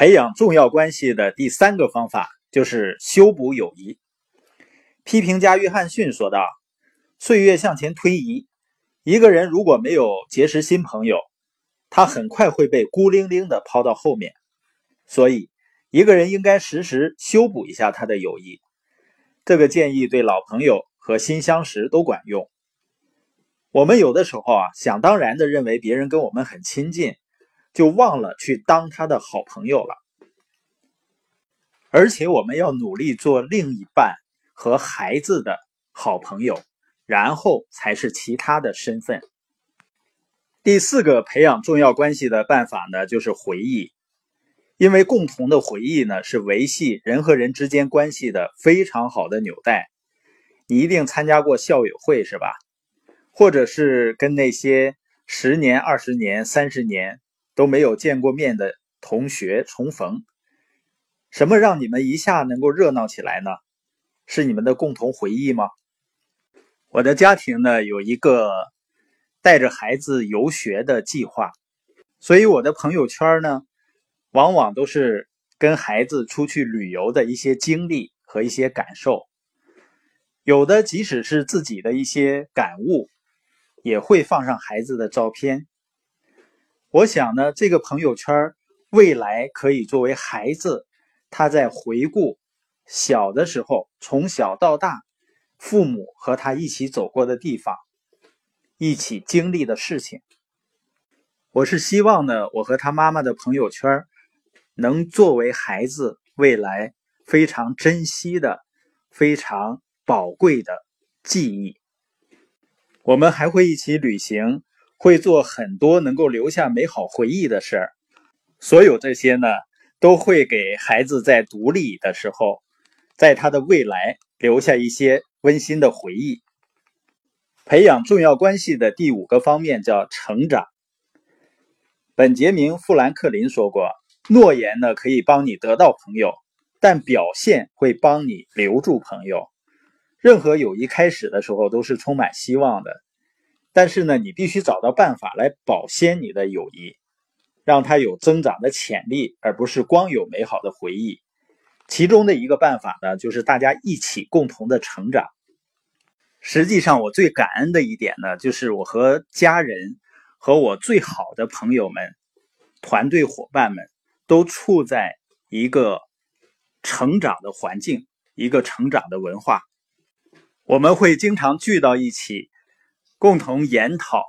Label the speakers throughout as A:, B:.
A: 培养重要关系的第三个方法就是修补友谊。批评家约翰逊说道：“岁月向前推移，一个人如果没有结识新朋友，他很快会被孤零零的抛到后面。所以，一个人应该时时修补一下他的友谊。这个建议对老朋友和新相识都管用。我们有的时候啊，想当然的认为别人跟我们很亲近。”就忘了去当他的好朋友了，而且我们要努力做另一半和孩子的好朋友，然后才是其他的身份。第四个培养重要关系的办法呢，就是回忆，因为共同的回忆呢，是维系人和人之间关系的非常好的纽带。你一定参加过校友会是吧？或者是跟那些十年、二十年、三十年。都没有见过面的同学重逢，什么让你们一下能够热闹起来呢？是你们的共同回忆吗？我的家庭呢有一个带着孩子游学的计划，所以我的朋友圈呢往往都是跟孩子出去旅游的一些经历和一些感受，有的即使是自己的一些感悟，也会放上孩子的照片。我想呢，这个朋友圈未来可以作为孩子他在回顾小的时候，从小到大，父母和他一起走过的地方，一起经历的事情。我是希望呢，我和他妈妈的朋友圈能作为孩子未来非常珍惜的、非常宝贵的记忆。我们还会一起旅行。会做很多能够留下美好回忆的事儿，所有这些呢，都会给孩子在独立的时候，在他的未来留下一些温馨的回忆。培养重要关系的第五个方面叫成长。本杰明·富兰克林说过：“诺言呢可以帮你得到朋友，但表现会帮你留住朋友。任何友谊开始的时候都是充满希望的。”但是呢，你必须找到办法来保鲜你的友谊，让它有增长的潜力，而不是光有美好的回忆。其中的一个办法呢，就是大家一起共同的成长。实际上，我最感恩的一点呢，就是我和家人和我最好的朋友们、团队伙伴们都处在一个成长的环境，一个成长的文化。我们会经常聚到一起。共同研讨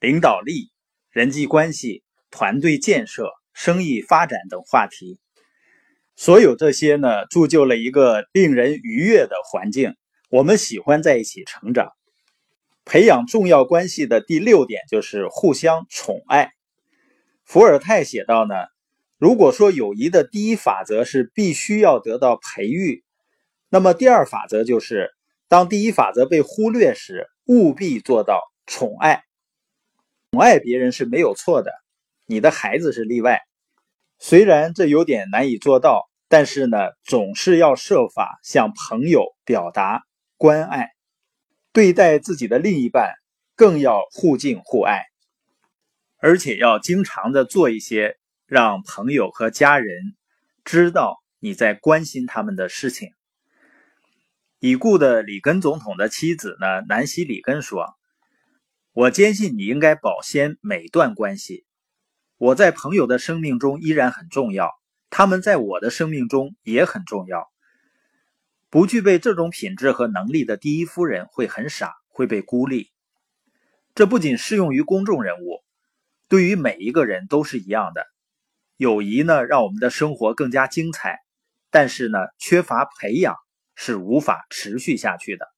A: 领导力、人际关系、团队建设、生意发展等话题，所有这些呢，铸就了一个令人愉悦的环境。我们喜欢在一起成长。培养重要关系的第六点就是互相宠爱。伏尔泰写道呢，如果说友谊的第一法则是必须要得到培育，那么第二法则就是，当第一法则被忽略时。务必做到宠爱，宠爱别人是没有错的，你的孩子是例外。虽然这有点难以做到，但是呢，总是要设法向朋友表达关爱，对待自己的另一半更要互敬互爱，而且要经常的做一些让朋友和家人知道你在关心他们的事情。已故的里根总统的妻子呢，南希·里根说：“我坚信你应该保鲜每段关系。我在朋友的生命中依然很重要，他们在我的生命中也很重要。不具备这种品质和能力的第一夫人会很傻，会被孤立。这不仅适用于公众人物，对于每一个人都是一样的。友谊呢，让我们的生活更加精彩，但是呢，缺乏培养。”是无法持续下去的。